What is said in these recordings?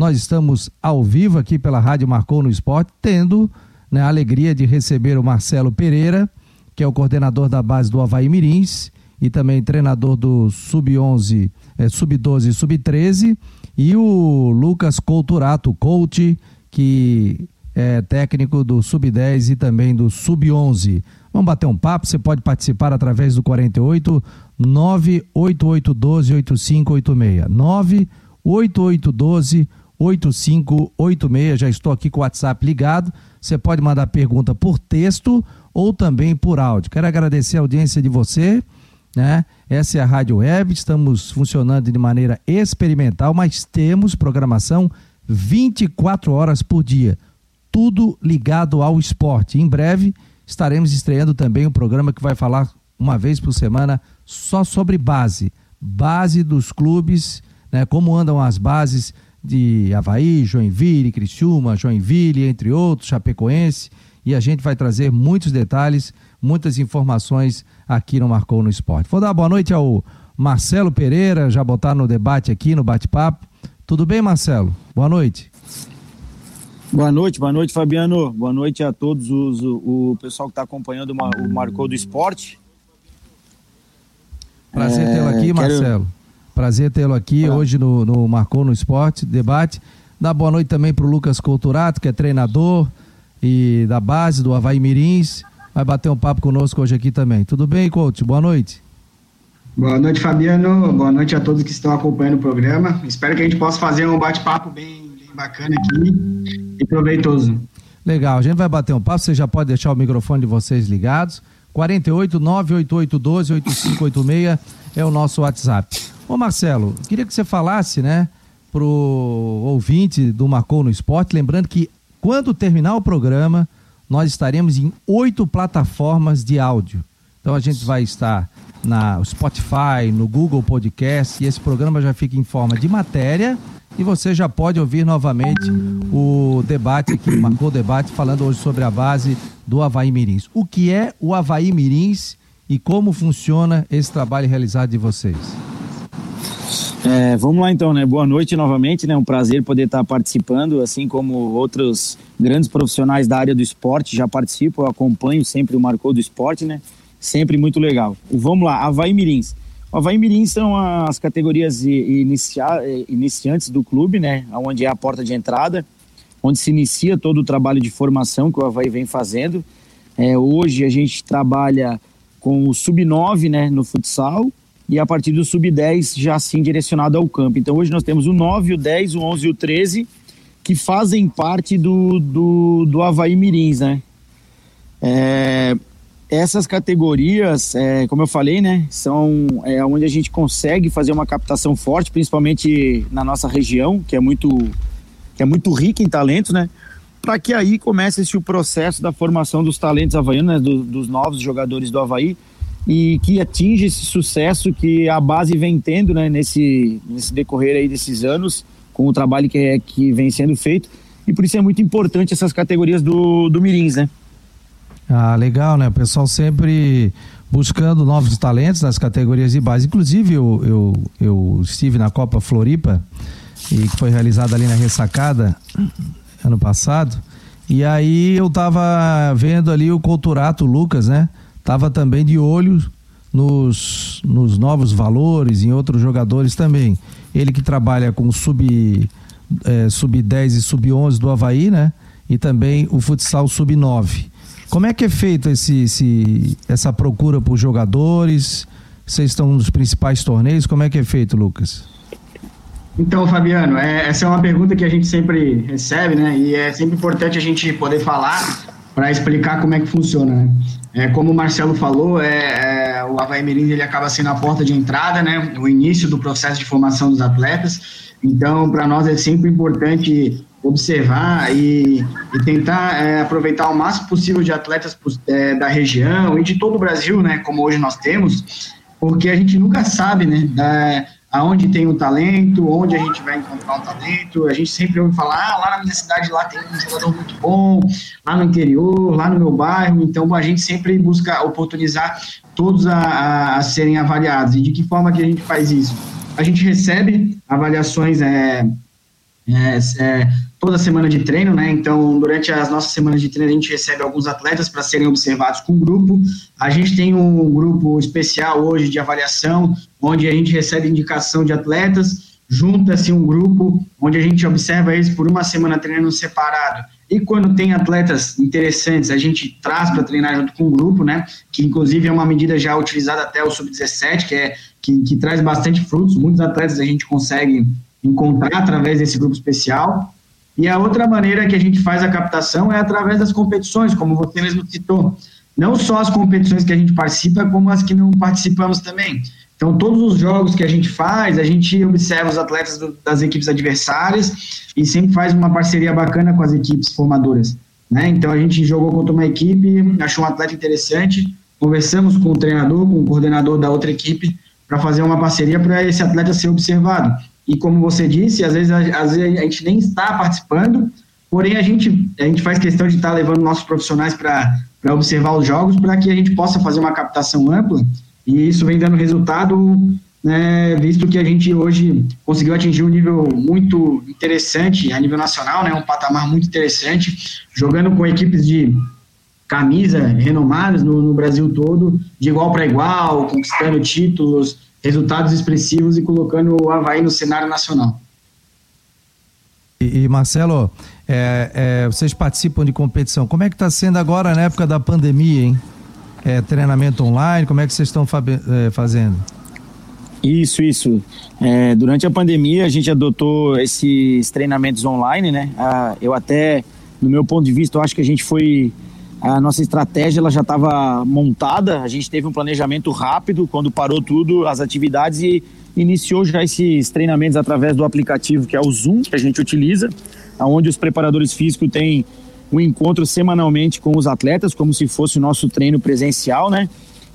Nós estamos ao vivo aqui pela Rádio Marcou no Esporte, tendo né, a alegria de receber o Marcelo Pereira, que é o coordenador da base do Havaí Mirins e também treinador do Sub-11, é, Sub-12 e Sub-13, e o Lucas Couturato, coach, que é técnico do Sub-10 e também do Sub-11. Vamos bater um papo, você pode participar através do 48 98812 8586. 98812 8586. Já estou aqui com o WhatsApp ligado. Você pode mandar pergunta por texto ou também por áudio. Quero agradecer a audiência de você, né? Essa é a Rádio Web, estamos funcionando de maneira experimental, mas temos programação 24 horas por dia, tudo ligado ao esporte. Em breve estaremos estreando também um programa que vai falar uma vez por semana só sobre base, base dos clubes, né? Como andam as bases de Havaí, Joinville, Criciúma, Joinville, entre outros, Chapecoense, e a gente vai trazer muitos detalhes, muitas informações aqui no Marcou no Esporte. Vou dar boa noite ao Marcelo Pereira, já botar no debate aqui, no bate-papo. Tudo bem, Marcelo? Boa noite. Boa noite, boa noite, Fabiano. Boa noite a todos os, o, o pessoal que está acompanhando o Marcou do Esporte. Prazer é, tê-lo aqui, Marcelo. Prazer tê-lo aqui Olá. hoje no, no Marcou no Esporte, debate. Dá boa noite também para o Lucas Couturato, que é treinador e da base do Havaí Mirins. Vai bater um papo conosco hoje aqui também. Tudo bem, coach? Boa noite. Boa noite, Fabiano. Boa noite a todos que estão acompanhando o programa. Espero que a gente possa fazer um bate-papo bem, bem bacana aqui e proveitoso. Legal, a gente vai bater um papo. Você já pode deixar o microfone de vocês ligados. 48 988 12 8586 é o nosso WhatsApp. Ô Marcelo, queria que você falasse, né, pro ouvinte do Marcou no Esporte, lembrando que quando terminar o programa, nós estaremos em oito plataformas de áudio. Então a gente vai estar na Spotify, no Google Podcast, e esse programa já fica em forma de matéria e você já pode ouvir novamente o debate aqui, marcou o debate falando hoje sobre a base do Havaí Mirins. O que é o Havaí Mirins e como funciona esse trabalho realizado de vocês? É, vamos lá então, né? Boa noite novamente, né? Um prazer poder estar participando, assim como outros grandes profissionais da área do esporte já participam, eu acompanho sempre o Marcou do Esporte, né? Sempre muito legal. Vamos lá, Havaí Mirins. O Havaí Mirins são as categorias inicia, iniciantes do clube, né? Onde é a porta de entrada, onde se inicia todo o trabalho de formação que o Havaí vem fazendo. É, hoje a gente trabalha com o Sub-9, né? No futsal, e a partir do sub-10 já assim direcionado ao campo. Então hoje nós temos o 9, o 10, o 11 e o 13 que fazem parte do, do, do Havaí Mirins, né? É, essas categorias, é, como eu falei, né, são é, onde a gente consegue fazer uma captação forte, principalmente na nossa região, que é muito, que é muito rica em talentos, né? Para que aí comece esse o processo da formação dos talentos havaianos, né, do, dos novos jogadores do Havaí, e que atinge esse sucesso que a base vem tendo né, nesse, nesse decorrer aí desses anos, com o trabalho que, é, que vem sendo feito. E por isso é muito importante essas categorias do, do Mirins, né? Ah, legal, né? O pessoal sempre buscando novos talentos nas categorias de base. Inclusive, eu, eu, eu estive na Copa Floripa, e que foi realizada ali na Ressacada, ano passado. E aí eu tava vendo ali o Culturato Lucas, né? estava também de olho nos, nos novos valores, em outros jogadores também. Ele que trabalha com sub, é, sub 10 e sub 11 do Havaí, né? E também o futsal sub 9. Como é que é feito esse, esse, essa procura por jogadores? Vocês estão nos principais torneios? Como é que é feito, Lucas? Então, Fabiano, é, essa é uma pergunta que a gente sempre recebe, né? E é sempre importante a gente poder falar para explicar como é que funciona, né? É, como o Marcelo falou, é, é, o Havaí Mirim ele acaba sendo a porta de entrada, né, o início do processo de formação dos atletas. Então, para nós é sempre importante observar e, e tentar é, aproveitar o máximo possível de atletas é, da região e de todo o Brasil, né, como hoje nós temos, porque a gente nunca sabe, né, aonde tem o talento, onde a gente vai encontrar o talento. A gente sempre ouve falar, ah, lá na minha cidade lá tem um jogador muito bom, lá no interior, lá no meu bairro. Então a gente sempre busca oportunizar todos a, a, a serem avaliados. E de que forma que a gente faz isso? A gente recebe avaliações é, é, é, toda semana de treino, né? Então, durante as nossas semanas de treino, a gente recebe alguns atletas para serem observados com o grupo. A gente tem um grupo especial hoje de avaliação, onde a gente recebe indicação de atletas, junta-se um grupo onde a gente observa eles por uma semana treinando separado. E quando tem atletas interessantes, a gente traz para treinar junto com o grupo, né? Que inclusive é uma medida já utilizada até o sub-17, que é que, que traz bastante frutos. Muitos atletas a gente consegue encontrar através desse grupo especial. E a outra maneira que a gente faz a captação é através das competições, como você mesmo citou. Não só as competições que a gente participa, como as que não participamos também. Então, todos os jogos que a gente faz, a gente observa os atletas do, das equipes adversárias e sempre faz uma parceria bacana com as equipes formadoras. Né? Então, a gente jogou contra uma equipe, achou um atleta interessante, conversamos com o treinador, com o coordenador da outra equipe, para fazer uma parceria para esse atleta ser observado. E como você disse, às vezes, às vezes a gente nem está participando, porém a gente, a gente faz questão de estar levando nossos profissionais para observar os jogos, para que a gente possa fazer uma captação ampla. E isso vem dando resultado, né, visto que a gente hoje conseguiu atingir um nível muito interessante a nível nacional, né, um patamar muito interessante, jogando com equipes de camisa renomadas no, no Brasil todo, de igual para igual, conquistando títulos, resultados expressivos e colocando o Havaí no cenário nacional. E, e Marcelo, é, é, vocês participam de competição. Como é que está sendo agora na época da pandemia, hein? é, treinamento online? Como é que vocês estão é, fazendo? Isso, isso. É, durante a pandemia a gente adotou esses treinamentos online, né? Ah, eu até, no meu ponto de vista, eu acho que a gente foi a nossa estratégia ela já estava montada, a gente teve um planejamento rápido quando parou tudo, as atividades e iniciou já esses treinamentos através do aplicativo que é o Zoom que a gente utiliza, onde os preparadores físicos têm um encontro semanalmente com os atletas, como se fosse o nosso treino presencial, né?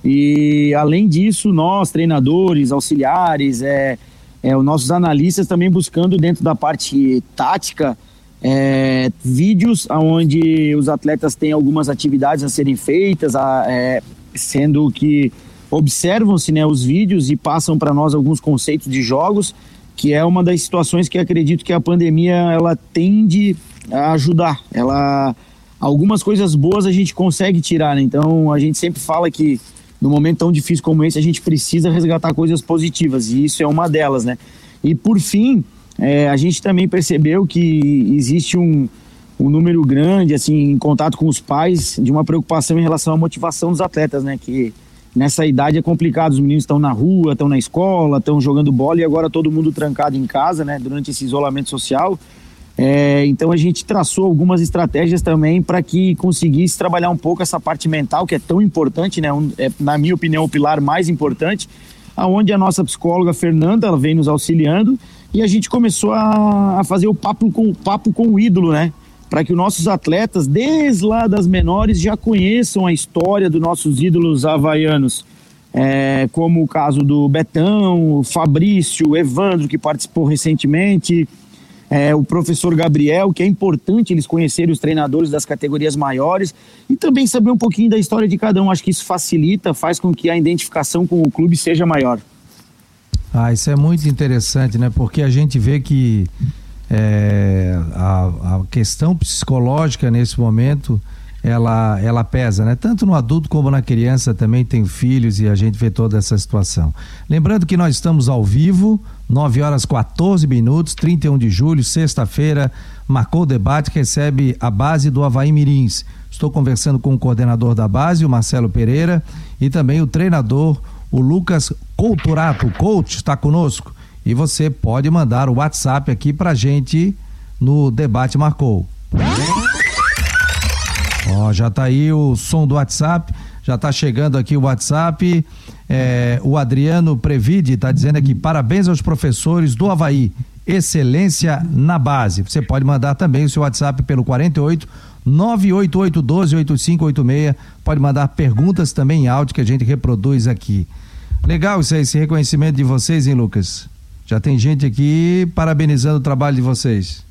E além disso, nós, treinadores, auxiliares, é, é, os nossos analistas também buscando dentro da parte tática é, vídeos onde os atletas têm algumas atividades a serem feitas, a, é, sendo que observam-se né, os vídeos e passam para nós alguns conceitos de jogos, que é uma das situações que acredito que a pandemia ela tende a ajudar. Ela algumas coisas boas a gente consegue tirar, né? Então a gente sempre fala que no momento tão difícil como esse a gente precisa resgatar coisas positivas e isso é uma delas, né? E por fim, é, a gente também percebeu que existe um, um número grande, assim, em contato com os pais, de uma preocupação em relação à motivação dos atletas, né? Que nessa idade é complicado, os meninos estão na rua, estão na escola, estão jogando bola e agora todo mundo trancado em casa, né? Durante esse isolamento social. É, então a gente traçou algumas estratégias também para que conseguisse trabalhar um pouco essa parte mental que é tão importante, né? Um, é, na minha opinião, o pilar mais importante, aonde a nossa psicóloga Fernanda ela vem nos auxiliando e a gente começou a, a fazer o papo com papo com o ídolo, né? Para que os nossos atletas, desde lá das menores, já conheçam a história dos nossos ídolos havaianos. É, como o caso do Betão, Fabrício, Evandro, que participou recentemente, é, o professor Gabriel, que é importante eles conhecerem os treinadores das categorias maiores e também saber um pouquinho da história de cada um. Acho que isso facilita, faz com que a identificação com o clube seja maior. Ah, isso é muito interessante, né? Porque a gente vê que é, a, a questão psicológica nesse momento ela, ela pesa, né? Tanto no adulto como na criança também tem filhos e a gente vê toda essa situação. Lembrando que nós estamos ao vivo, 9 horas 14 minutos, 31 de julho, sexta-feira, marcou o debate recebe a base do Havaí Mirins. Estou conversando com o coordenador da base, o Marcelo Pereira, e também o treinador, o Lucas Couturato. Coach está conosco. E você pode mandar o WhatsApp aqui pra gente no Debate Marcou. Ó, já tá aí o som do WhatsApp, já tá chegando aqui o WhatsApp. É, o Adriano Previde está dizendo aqui: parabéns aos professores do Havaí. Excelência na base. Você pode mandar também o seu WhatsApp pelo 48 988 12 8586. Pode mandar perguntas também em áudio que a gente reproduz aqui. Legal isso aí, esse reconhecimento de vocês, hein, Lucas? Já tem gente aqui parabenizando o trabalho de vocês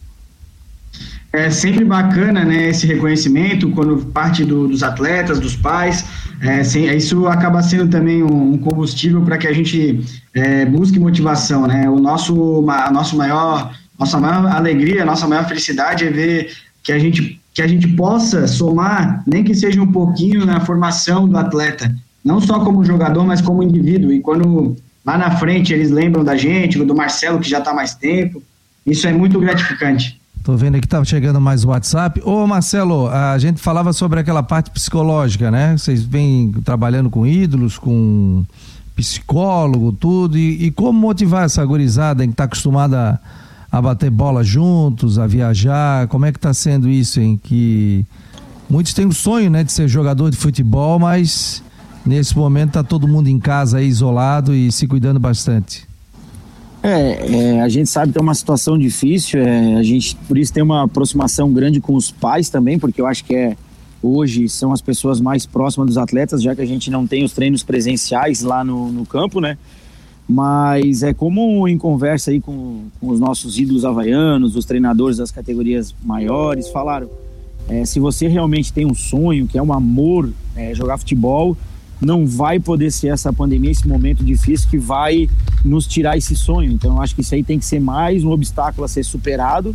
é sempre bacana né, esse reconhecimento quando parte do, dos atletas, dos pais. É, sem, isso acaba sendo também um, um combustível para que a gente é, busque motivação. Né? O nosso, a nosso maior nossa maior alegria, nossa maior felicidade é ver que a gente que a gente possa somar, nem que seja um pouquinho na formação do atleta, não só como jogador, mas como indivíduo. E quando lá na frente eles lembram da gente, do Marcelo que já está mais tempo, isso é muito gratificante. Tô vendo aqui, tá chegando mais WhatsApp. Ô Marcelo, a gente falava sobre aquela parte psicológica, né? Vocês vêm trabalhando com ídolos, com psicólogo, tudo, e, e como motivar essa gurizada que está acostumada a, bater bola juntos, a viajar, como é que está sendo isso, hein? Que muitos têm o sonho, né, de ser jogador de futebol, mas nesse momento está todo mundo em casa aí, isolado e se cuidando bastante. É, é, a gente sabe que é uma situação difícil, é, a gente por isso tem uma aproximação grande com os pais também, porque eu acho que é hoje são as pessoas mais próximas dos atletas, já que a gente não tem os treinos presenciais lá no, no campo, né? Mas é como em conversa aí com, com os nossos ídolos havaianos, os treinadores das categorias maiores, falaram: é, se você realmente tem um sonho, que é um amor é, jogar futebol, não vai poder ser essa pandemia, esse momento difícil que vai nos tirar esse sonho. Então, eu acho que isso aí tem que ser mais um obstáculo a ser superado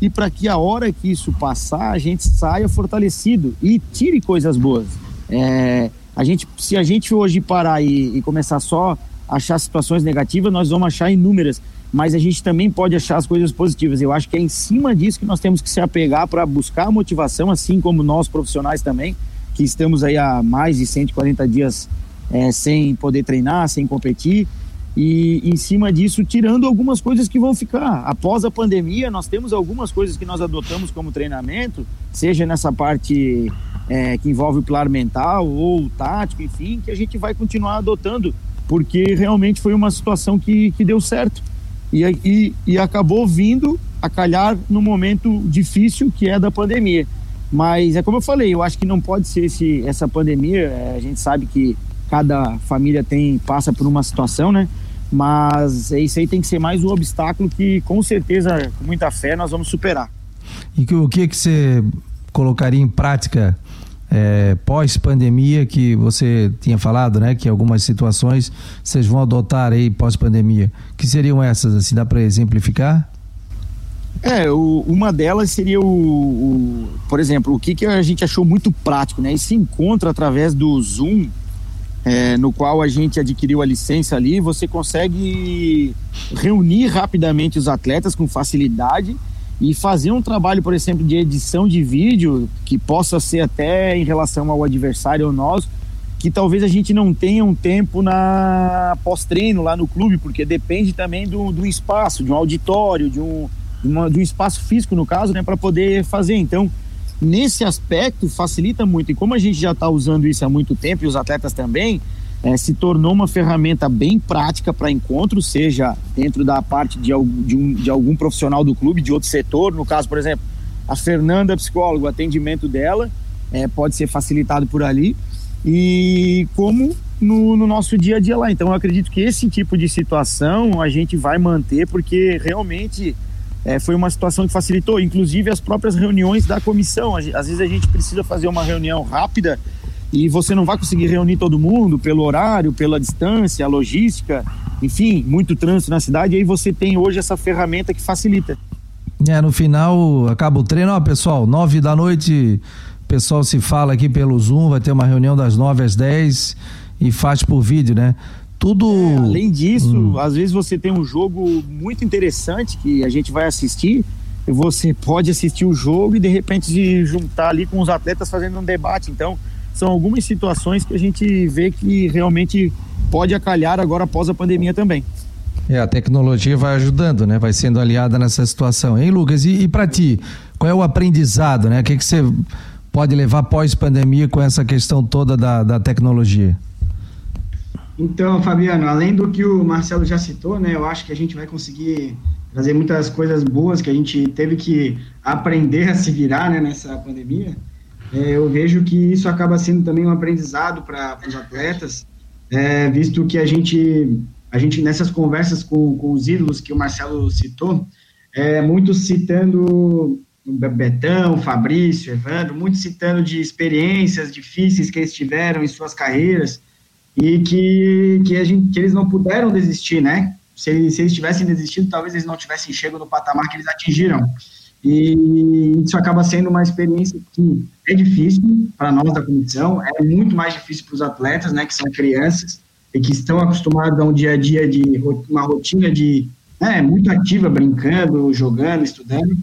e para que a hora que isso passar a gente saia fortalecido e tire coisas boas. É, a gente, se a gente hoje parar e, e começar só a achar situações negativas, nós vamos achar inúmeras, mas a gente também pode achar as coisas positivas. Eu acho que é em cima disso que nós temos que se apegar para buscar motivação, assim como nós profissionais também, que estamos aí há mais de 140 dias é, sem poder treinar, sem competir e em cima disso tirando algumas coisas que vão ficar. Após a pandemia, nós temos algumas coisas que nós adotamos como treinamento, seja nessa parte é, que envolve o pilar mental ou tático, enfim, que a gente vai continuar adotando, porque realmente foi uma situação que, que deu certo e, e, e acabou vindo a calhar no momento difícil que é da pandemia. Mas é como eu falei, eu acho que não pode ser esse, essa pandemia, é, a gente sabe que cada família tem passa por uma situação, né? Mas isso aí tem que ser mais um obstáculo que, com certeza, com muita fé, nós vamos superar. E que, o que, que você colocaria em prática é, pós-pandemia que você tinha falado, né? Que algumas situações vocês vão adotar aí pós-pandemia. Que seriam essas? Assim, dá para exemplificar? É, o, uma delas seria o, o, por exemplo, o que, que a gente achou muito prático, né? Esse encontro através do Zoom, é, no qual a gente adquiriu a licença ali, você consegue reunir rapidamente os atletas com facilidade e fazer um trabalho, por exemplo, de edição de vídeo que possa ser até em relação ao adversário ou nós, que talvez a gente não tenha um tempo na pós-treino lá no clube, porque depende também do, do espaço, de um auditório, de um, uma, de um espaço físico, no caso, né, para poder fazer. Então, nesse aspecto facilita muito. E como a gente já está usando isso há muito tempo e os atletas também, é, se tornou uma ferramenta bem prática para encontro, seja dentro da parte de, de, um, de algum profissional do clube, de outro setor. No caso, por exemplo, a Fernanda, psicóloga, o atendimento dela é, pode ser facilitado por ali. E como no, no, nosso dia a dia lá. Então, eu acredito que esse tipo de situação a gente vai manter, porque realmente é, foi uma situação que facilitou, inclusive as próprias reuniões da comissão. Às vezes a gente precisa fazer uma reunião rápida e você não vai conseguir reunir todo mundo pelo horário, pela distância, a logística, enfim, muito trânsito na cidade. E aí você tem hoje essa ferramenta que facilita. É, no final acaba o treino, ó, pessoal, nove da noite, pessoal se fala aqui pelo Zoom, vai ter uma reunião das nove às dez e faz por vídeo, né? Tudo. É, além disso, hum. às vezes você tem um jogo muito interessante que a gente vai assistir. E você pode assistir o jogo e de repente se juntar ali com os atletas fazendo um debate. Então, são algumas situações que a gente vê que realmente pode acalhar agora após a pandemia também. É, a tecnologia vai ajudando, né? Vai sendo aliada nessa situação. Hein, Lucas? E, e para ti, qual é o aprendizado, né? O que, que você pode levar pós-pandemia com essa questão toda da, da tecnologia? Então, Fabiano, além do que o Marcelo já citou, né, eu acho que a gente vai conseguir trazer muitas coisas boas que a gente teve que aprender a se virar né, nessa pandemia. É, eu vejo que isso acaba sendo também um aprendizado para os atletas, é, visto que a gente, a gente nessas conversas com, com os ídolos que o Marcelo citou, é, muitos citando Betão, Fabrício, Evandro, muitos citando de experiências difíceis que eles tiveram em suas carreiras, e que, que, gente, que eles não puderam desistir, né? se, se eles tivessem desistido, talvez eles não tivessem chegado no patamar que eles atingiram. E isso acaba sendo uma experiência que é difícil para nós da comissão, é muito mais difícil para os atletas, né, que são crianças e que estão acostumados a um dia a dia de uma rotina de né, muito ativa, brincando, jogando, estudando,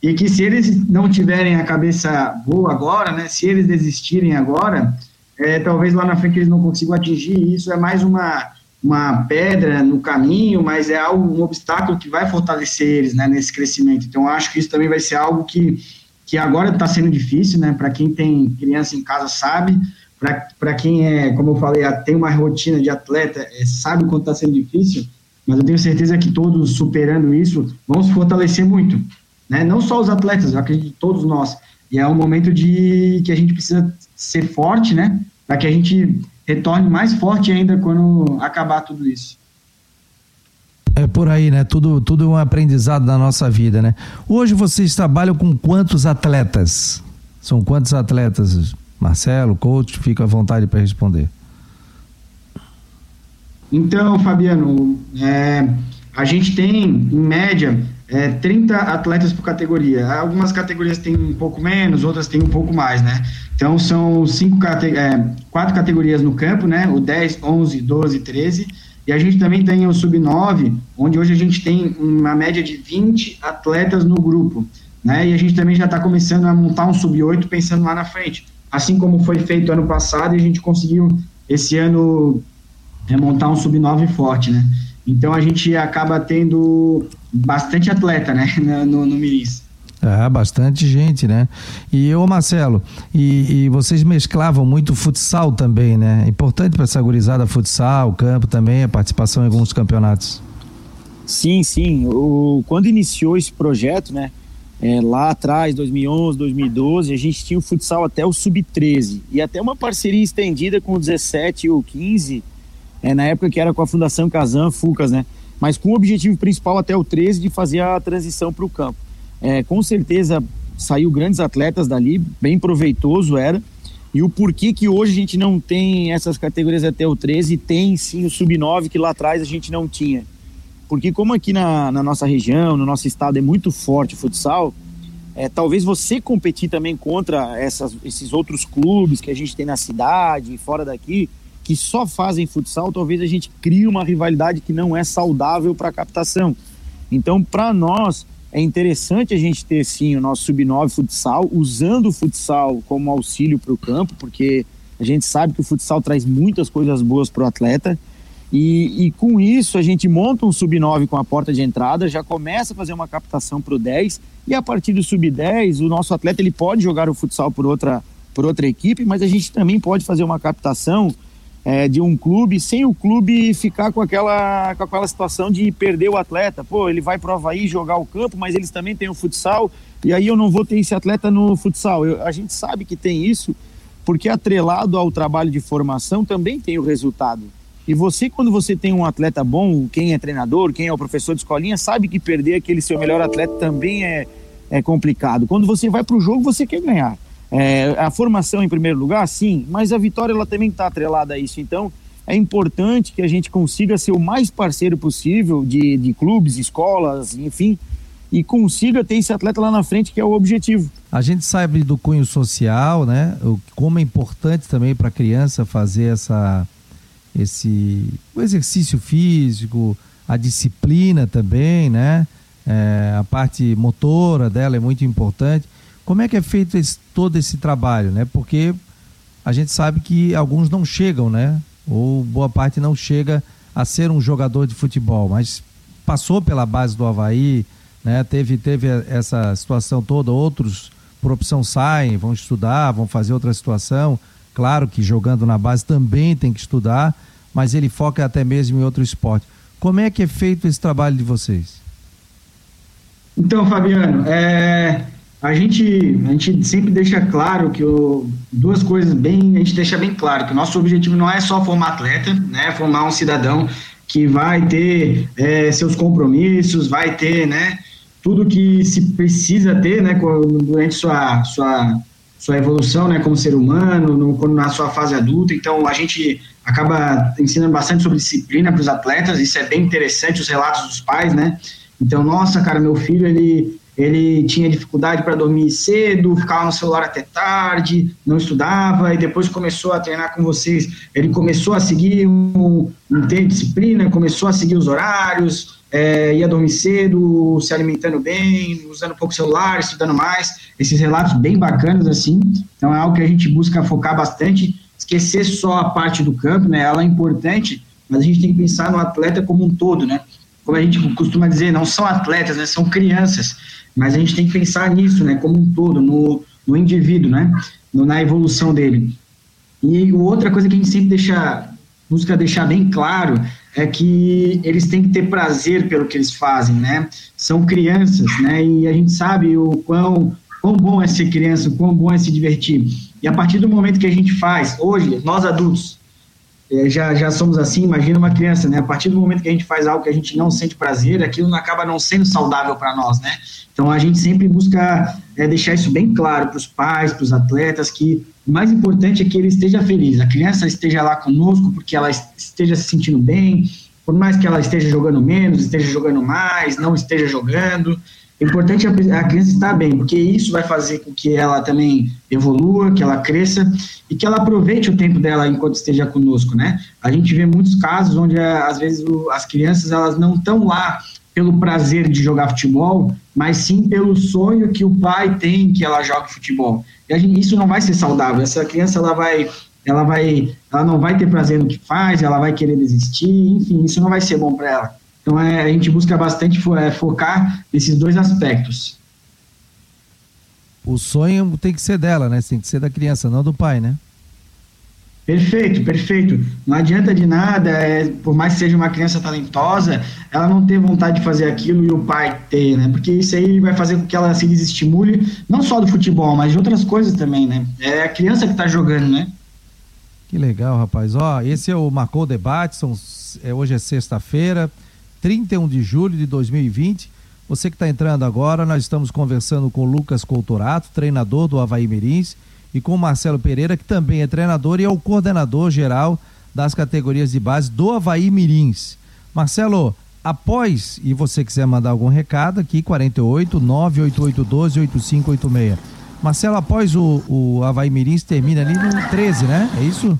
e que se eles não tiverem a cabeça boa agora, né, se eles desistirem agora, é, talvez lá na frente eles não consigam atingir. Isso é mais uma uma pedra no caminho, mas é algo, um obstáculo que vai fortalecer eles né, nesse crescimento. Então, acho que isso também vai ser algo que, que agora está sendo difícil, né? Para quem tem criança em casa sabe, para quem é, como eu falei, tem uma rotina de atleta, é, sabe o quanto está sendo difícil, mas eu tenho certeza que todos superando isso vão se fortalecer muito, né? Não só os atletas, eu acredito todos nós. E é um momento de que a gente precisa ser forte, né? Para que a gente retorne mais forte ainda quando acabar tudo isso. É por aí, né? Tudo, tudo é um aprendizado da nossa vida, né? Hoje vocês trabalham com quantos atletas? São quantos atletas? Marcelo, coach, fica à vontade para responder. Então, Fabiano, é, a gente tem, em média, é, 30 atletas por categoria. Algumas categorias têm um pouco menos, outras têm um pouco mais, né? Então são cinco é, quatro categorias no campo, né? O 10, 11, 12, 13. E a gente também tem o sub-9, onde hoje a gente tem uma média de 20 atletas no grupo. Né? E a gente também já está começando a montar um sub-8 pensando lá na frente. Assim como foi feito ano passado, a gente conseguiu esse ano é, montar um sub-9 forte, né? Então a gente acaba tendo bastante atleta, né, no, no Miris. Ah, bastante gente, né? E ô Marcelo, e, e, vocês mesclavam muito futsal também, né? Importante para essa gurizada futsal, campo também, a participação em alguns campeonatos. Sim, sim. O, quando iniciou esse projeto, né? É, lá atrás, 2011, 2012, a gente tinha o futsal até o sub-13 e até uma parceria estendida com o 17 e o 15, é, na época que era com a Fundação Kazan, Fucas, né? Mas com o objetivo principal até o 13 de fazer a transição para o campo. É, com certeza saiu grandes atletas dali, bem proveitoso era. E o porquê que hoje a gente não tem essas categorias até o 13 tem sim o sub-9 que lá atrás a gente não tinha. Porque como aqui na, na nossa região, no nosso estado é muito forte o futsal, é, talvez você competir também contra essas, esses outros clubes que a gente tem na cidade e fora daqui, que só fazem futsal, talvez a gente crie uma rivalidade que não é saudável para a captação. Então, para nós, é interessante a gente ter sim o nosso sub-9 futsal, usando o futsal como auxílio para o campo, porque a gente sabe que o futsal traz muitas coisas boas para o atleta. E, e, com isso a gente monta um sub-9 com a porta de entrada, já começa a fazer uma captação para o 10, e a partir do sub-10 o nosso atleta ele pode jogar o futsal por outra, por outra equipe, mas a gente também pode fazer uma captação é, de um clube sem o clube ficar com aquela, com aquela situação de perder o atleta. Pô, ele vai para o Havaí jogar o campo, mas eles também têm o futsal, e aí eu não vou ter esse atleta no futsal. Eu, a gente sabe que tem isso, porque atrelado ao trabalho de formação também tem o resultado. E você, quando você tem um atleta bom, quem é treinador, quem é o professor de escolinha, sabe que perder aquele seu melhor atleta também é, é complicado. Quando você vai para o jogo, você quer ganhar. É, a formação em primeiro lugar, sim, mas a vitória ela também está atrelada a isso. Então, é importante que a gente consiga ser o mais parceiro possível de, de clubes, escolas, enfim, e consiga ter esse atleta lá na frente, que é o objetivo. A gente sabe do cunho social, né? O, como é importante também para a criança fazer essa, esse o exercício físico, a disciplina também, né? É, a parte motora dela é muito importante. Como é que é feito esse, todo esse trabalho, né? Porque a gente sabe que alguns não chegam, né? Ou boa parte não chega a ser um jogador de futebol, mas passou pela base do Havaí, né? Teve, teve essa situação toda, outros por opção saem, vão estudar, vão fazer outra situação. Claro que jogando na base também tem que estudar, mas ele foca até mesmo em outro esporte. Como é que é feito esse trabalho de vocês? Então, Fabiano, é, a gente, a gente sempre deixa claro que o, duas coisas bem, a gente deixa bem claro que o nosso objetivo não é só formar atleta, né, formar um cidadão que vai ter é, seus compromissos, vai ter, né, tudo que se precisa ter, né, durante sua, sua, sua evolução, né, como ser humano, no, na sua fase adulta. Então, a gente acaba ensinando bastante sobre disciplina para os atletas. Isso é bem interessante, os relatos dos pais, né? Então, nossa, cara, meu filho, ele ele tinha dificuldade para dormir cedo, ficava no celular até tarde, não estudava, e depois começou a treinar com vocês. Ele começou a seguir um, um ter disciplina, começou a seguir os horários, é, ia dormir cedo, se alimentando bem, usando pouco celular, estudando mais. Esses relatos bem bacanas, assim. Então é algo que a gente busca focar bastante, esquecer só a parte do campo, né? Ela é importante, mas a gente tem que pensar no atleta como um todo, né? Como a gente costuma dizer, não são atletas, né? São crianças mas a gente tem que pensar nisso, né, como um todo, no, no indivíduo, né, no, na evolução dele. E outra coisa que a gente sempre deixa, busca deixar bem claro é que eles têm que ter prazer pelo que eles fazem, né? São crianças, né? E a gente sabe o quão, quão bom é ser criança, o quão bom é se divertir. E a partir do momento que a gente faz, hoje, nós adultos, já, já somos assim, imagina uma criança, né? A partir do momento que a gente faz algo que a gente não sente prazer, aquilo acaba não sendo saudável para nós, né? Então a gente sempre busca é, deixar isso bem claro para os pais, para os atletas, que o mais importante é que ele esteja feliz, a criança esteja lá conosco porque ela esteja se sentindo bem, por mais que ela esteja jogando menos, esteja jogando mais, não esteja jogando, o importante é a criança estar bem, porque isso vai fazer com que ela também evolua, que ela cresça e que ela aproveite o tempo dela enquanto esteja conosco, né? A gente vê muitos casos onde às vezes as crianças elas não estão lá pelo prazer de jogar futebol, mas sim pelo sonho que o pai tem que ela jogue futebol. E gente, isso não vai ser saudável. Essa criança ela vai ela vai ela não vai ter prazer no que faz, ela vai querer desistir, enfim, isso não vai ser bom para ela. Então é, a gente busca bastante fo é, focar nesses dois aspectos. O sonho tem que ser dela, né? Tem que ser da criança, não do pai, né? Perfeito, perfeito. Não adianta de nada, é, por mais que seja uma criança talentosa, ela não ter vontade de fazer aquilo e o pai ter, né? Porque isso aí vai fazer com que ela se desestimule, não só do futebol, mas de outras coisas também, né? É a criança que está jogando, né? Que legal, rapaz. Ó, esse é o Marcou Debate, são, é, hoje é sexta-feira. 31 de julho de 2020. Você que está entrando agora, nós estamos conversando com Lucas Coutorato, treinador do Havaí Mirins, e com Marcelo Pereira, que também é treinador e é o coordenador geral das categorias de base do Havaí Mirins. Marcelo, após, e você quiser mandar algum recado aqui, 48 98812 8586. Marcelo, após o, o Havaí Mirins termina ali no 13, né? É isso?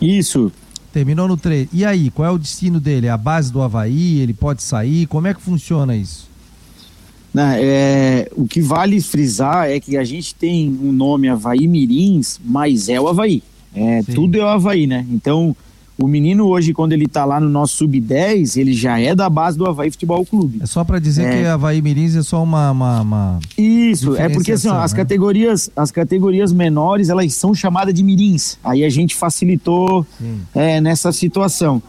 Isso, Terminou no 3. E aí, qual é o destino dele? É a base do Havaí? Ele pode sair? Como é que funciona isso? Não, é, o que vale frisar é que a gente tem um nome Havaí Mirins, mas é o Havaí. É, tudo é o Havaí, né? Então, o menino hoje, quando ele tá lá no nosso sub-10, ele já é da base do Havaí Futebol Clube. É só para dizer é... que Havaí Mirins é só uma. uma, uma Isso, é porque assim, ó, as, né? categorias, as categorias menores, elas são chamadas de Mirins. Aí a gente facilitou é, nessa situação.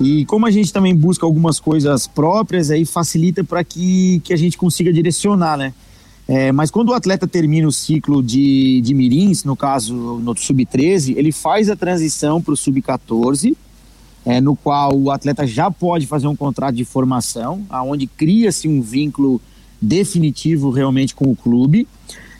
E como a gente também busca algumas coisas próprias, aí facilita para que, que a gente consiga direcionar, né? É, mas quando o atleta termina o ciclo de, de mirins, no caso no sub-13, ele faz a transição para o sub-14, é, no qual o atleta já pode fazer um contrato de formação, aonde cria-se um vínculo definitivo realmente com o clube.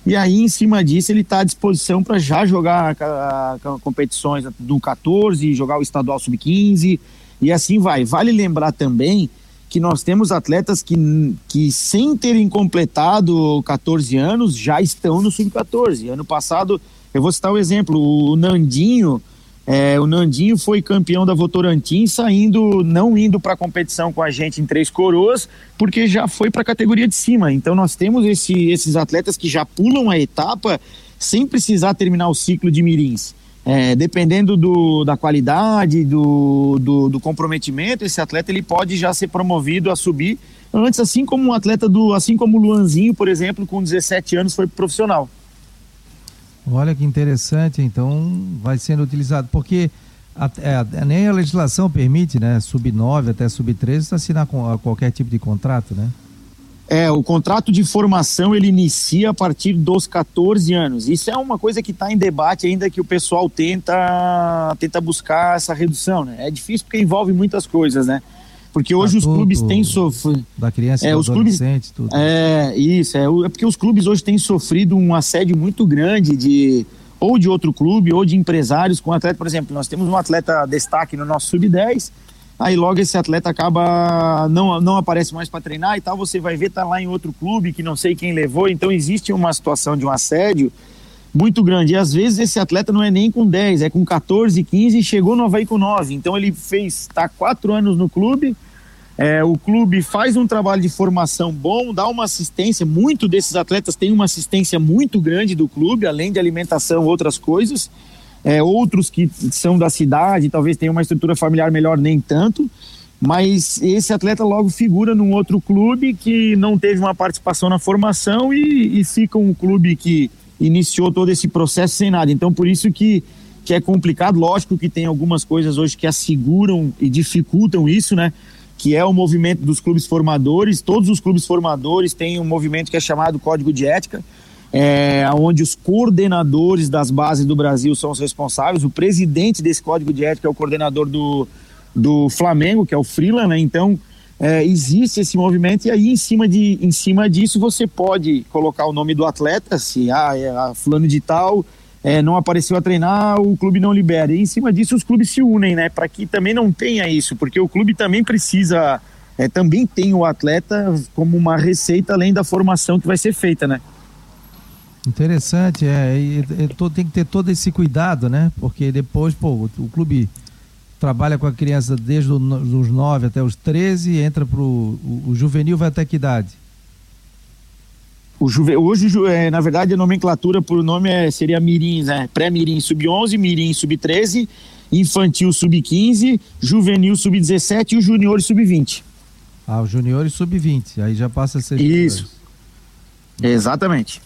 E aí, em cima disso, ele está à disposição para já jogar a, a, competições do 14, jogar o estadual sub-15 e assim vai. Vale lembrar também que nós temos atletas que, que sem terem completado 14 anos, já estão no sub-14. Ano passado, eu vou citar o um exemplo, o Nandinho, é, o Nandinho foi campeão da Votorantim, saindo, não indo para a competição com a gente em Três Coroas, porque já foi para a categoria de cima. Então nós temos esse, esses atletas que já pulam a etapa sem precisar terminar o ciclo de mirins. É, dependendo do, da qualidade, do, do, do, comprometimento, esse atleta ele pode já ser promovido a subir antes, assim como um atleta do, assim como o Luanzinho, por exemplo, com 17 anos foi profissional. Olha que interessante, então vai sendo utilizado, porque a, é, nem a legislação permite, né, sub 9 até sub 13 assinar com, qualquer tipo de contrato, né? É, o contrato de formação ele inicia a partir dos 14 anos. Isso é uma coisa que está em debate ainda que o pessoal tenta, tenta buscar essa redução, né? É difícil porque envolve muitas coisas, né? Porque hoje os clubes têm sofrido. Da criança é, os clubes, tudo. É, isso. É, é porque os clubes hoje têm sofrido um assédio muito grande de ou de outro clube ou de empresários com atleta. Por exemplo, nós temos um atleta destaque no nosso sub-10, aí logo esse atleta acaba não, não aparece mais para treinar e tal, você vai ver tá lá em outro clube que não sei quem levou, então existe uma situação de um assédio muito grande. E às vezes esse atleta não é nem com 10, é com 14, 15 e chegou no Havaí com 9. Então ele fez, está quatro anos no clube, é, o clube faz um trabalho de formação bom, dá uma assistência. Muito desses atletas têm uma assistência muito grande do clube, além de alimentação, outras coisas. É, outros que são da cidade, talvez tenham uma estrutura familiar melhor, nem tanto. Mas esse atleta logo figura num outro clube que não teve uma participação na formação e, e fica um clube que iniciou todo esse processo sem nada. Então, por isso que, que é complicado. Lógico que tem algumas coisas hoje que asseguram e dificultam isso, né? Que é o movimento dos clubes formadores. Todos os clubes formadores têm um movimento que é chamado Código de Ética, é, onde os coordenadores das bases do Brasil são os responsáveis. O presidente desse Código de Ética é o coordenador do, do Flamengo, que é o Freeland, né? Então é, existe esse movimento e aí em cima, de, em cima disso você pode colocar o nome do atleta, se ah, é, a fulano de tal é, não apareceu a treinar, o clube não libera. E em cima disso os clubes se unem, né? Para que também não tenha isso, porque o clube também precisa, é, também tem o atleta como uma receita além da formação que vai ser feita, né? Interessante, é, e, e, tem que ter todo esse cuidado, né? Porque depois, pô, o, o clube trabalha com a criança desde os 9 até os 13 entra para o, o juvenil, vai até que idade? O juve, hoje, é, na verdade, a nomenclatura por nome é, seria Mirim, né? Pré-Mirim sub-11, Mirim sub-13, Infantil sub-15, Juvenil sub-17 e o Junior sub-20. Ah, o Junior sub-20, aí já passa a ser. Isso. Exatamente.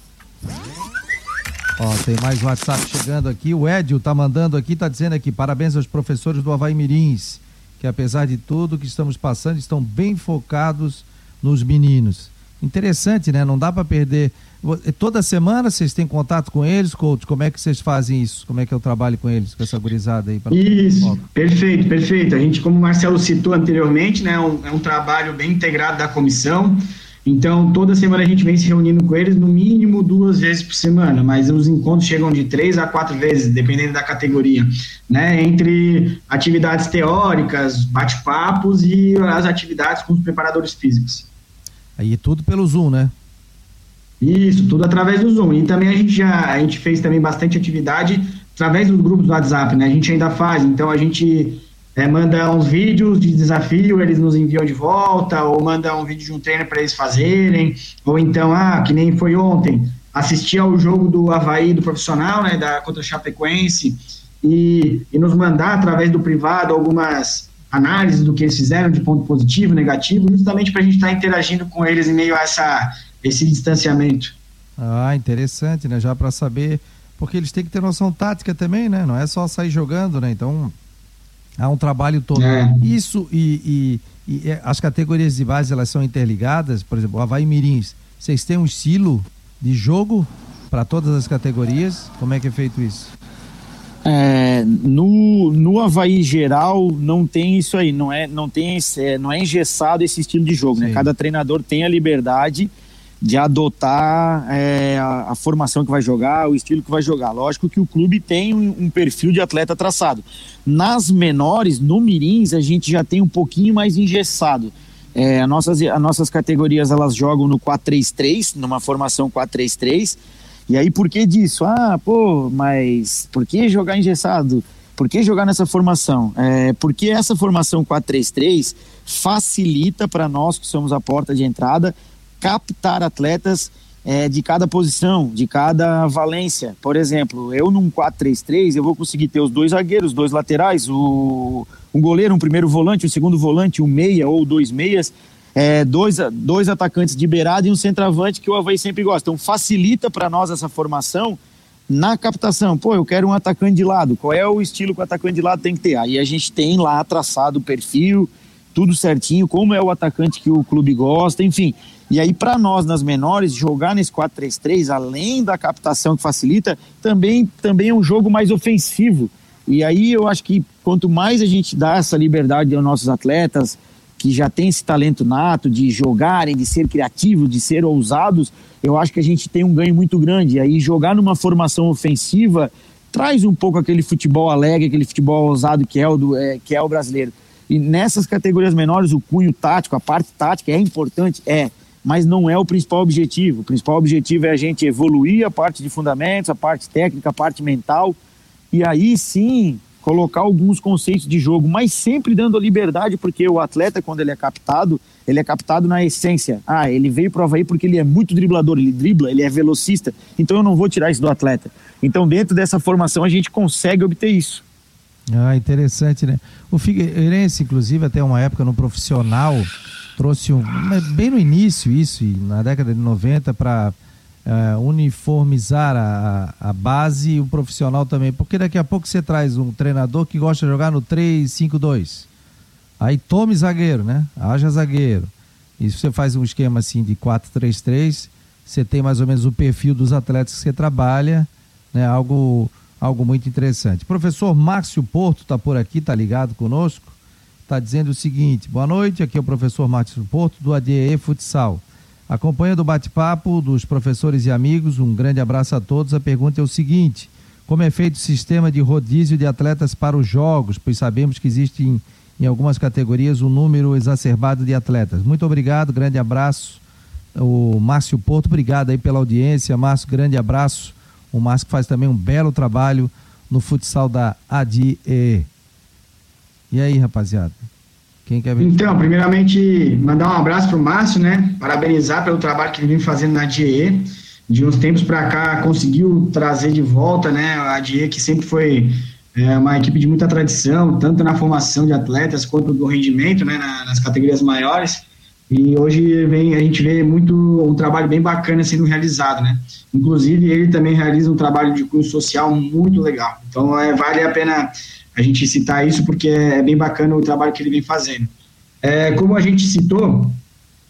Ó, tem mais WhatsApp chegando aqui. O Edio tá mandando aqui, tá dizendo aqui, parabéns aos professores do Havaí Mirins, que apesar de tudo que estamos passando, estão bem focados nos meninos. Interessante, né? Não dá para perder. Toda semana vocês têm contato com eles, coach? Como é que vocês fazem isso? Como é que é o trabalho com eles, com essa gurizada aí? Isso, perfeito, perfeito. A gente, como o Marcelo citou anteriormente, né, é um, é um trabalho bem integrado da comissão. Então, toda semana a gente vem se reunindo com eles, no mínimo duas vezes por semana, mas os encontros chegam de três a quatro vezes, dependendo da categoria, né? Entre atividades teóricas, bate-papos e as atividades com os preparadores físicos. Aí tudo pelo Zoom, né? Isso, tudo através do Zoom. E também a gente já a gente fez também bastante atividade através dos grupos do WhatsApp, né? A gente ainda faz, então a gente é, manda uns vídeos de desafio, eles nos enviam de volta, ou manda um vídeo de um treino para eles fazerem, ou então, ah, que nem foi ontem, assistir ao jogo do Havaí do profissional, né, da contra Chapecoense, e, e nos mandar através do privado algumas análises do que eles fizeram de ponto positivo, negativo, justamente para a gente estar tá interagindo com eles em meio a essa, esse distanciamento. Ah, interessante, né? Já para saber, porque eles têm que ter noção tática também, né? Não é só sair jogando, né? Então Há um trabalho todo. É. Isso e, e, e, é, as categorias de base elas são interligadas, por exemplo, o Havaí Mirins, vocês têm um estilo de jogo para todas as categorias? Como é que é feito isso? É, no, no Havaí geral não tem isso aí, não é, não tem é, não é engessado esse estilo de jogo, né? Cada treinador tem a liberdade de adotar é, a, a, formação que vai jogar, o estilo que vai jogar. Lógico que o clube tem um, um, perfil de atleta traçado. Nas menores, no Mirins, a gente já tem um pouquinho mais engessado. É, as, nossas, as nossas categorias elas jogam no 4-3-3, numa formação 4-3-3. E aí, por que disso? Ah, pô, mas por que jogar engessado? Por que jogar nessa formação? É, porque essa formação 4-3-3 facilita para nós que somos a porta de entrada captar atletas é, de cada posição, de cada valência. Por exemplo, eu num 4-3-3, eu vou conseguir ter os dois zagueiros, dois laterais, o, um goleiro, um primeiro volante, um segundo volante, um meia ou dois meias, é, dois, dois atacantes de beirada e um centroavante que o Havaí sempre gosta. Então facilita para nós essa formação na captação. Pô, eu quero um atacante de lado. Qual é o estilo que o atacante de lado tem que ter? Aí a gente tem lá traçado o perfil, tudo certinho, como é o atacante que o clube gosta, enfim. E aí, para nós, nas menores, jogar nesse 4-3-3, além da captação que facilita, também, também é um jogo mais ofensivo. E aí eu acho que quanto mais a gente dá essa liberdade aos nossos atletas, que já tem esse talento nato de jogarem, de ser criativos, de ser ousados, eu acho que a gente tem um ganho muito grande. E aí jogar numa formação ofensiva traz um pouco aquele futebol alegre, aquele futebol ousado que é o, do, é, que é o brasileiro. E nessas categorias menores, o cunho tático, a parte tática é importante, é, mas não é o principal objetivo. O principal objetivo é a gente evoluir a parte de fundamentos, a parte técnica, a parte mental, e aí sim colocar alguns conceitos de jogo, mas sempre dando a liberdade, porque o atleta, quando ele é captado, ele é captado na essência. Ah, ele veio para o Havaí porque ele é muito driblador, ele dribla, ele é velocista, então eu não vou tirar isso do atleta. Então, dentro dessa formação, a gente consegue obter isso. Ah, interessante, né? O Figueirense, inclusive, até uma época no profissional, trouxe um. Bem no início, isso, na década de 90, para uh, uniformizar a, a base e o profissional também. Porque daqui a pouco você traz um treinador que gosta de jogar no 3-5-2. Aí tome zagueiro, né? Haja zagueiro. E se você faz um esquema assim de 4-3-3, você tem mais ou menos o perfil dos atletas que você trabalha, né? Algo algo muito interessante. Professor Márcio Porto está por aqui, está ligado conosco, está dizendo o seguinte: boa noite, aqui é o professor Márcio Porto do ADE Futsal. Acompanhando o bate-papo dos professores e amigos, um grande abraço a todos. A pergunta é o seguinte: como é feito o sistema de rodízio de atletas para os jogos? Pois sabemos que existe em, em algumas categorias um número exacerbado de atletas. Muito obrigado, grande abraço. O Márcio Porto, obrigado aí pela audiência. Márcio, grande abraço. O Márcio faz também um belo trabalho no futsal da ADIE. E aí, rapaziada? Quem quer? Então, primeiramente, mandar um abraço para o Márcio, né? Parabenizar pelo trabalho que ele vem fazendo na ADIE. De uns tempos para cá, conseguiu trazer de volta, né? A ADIE, que sempre foi é, uma equipe de muita tradição, tanto na formação de atletas quanto do rendimento, né? nas categorias maiores. E hoje vem, a gente vê muito um trabalho bem bacana sendo realizado, né? Inclusive, ele também realiza um trabalho de cunho social muito legal. Então, é, vale a pena a gente citar isso, porque é, é bem bacana o trabalho que ele vem fazendo. É, como a gente citou,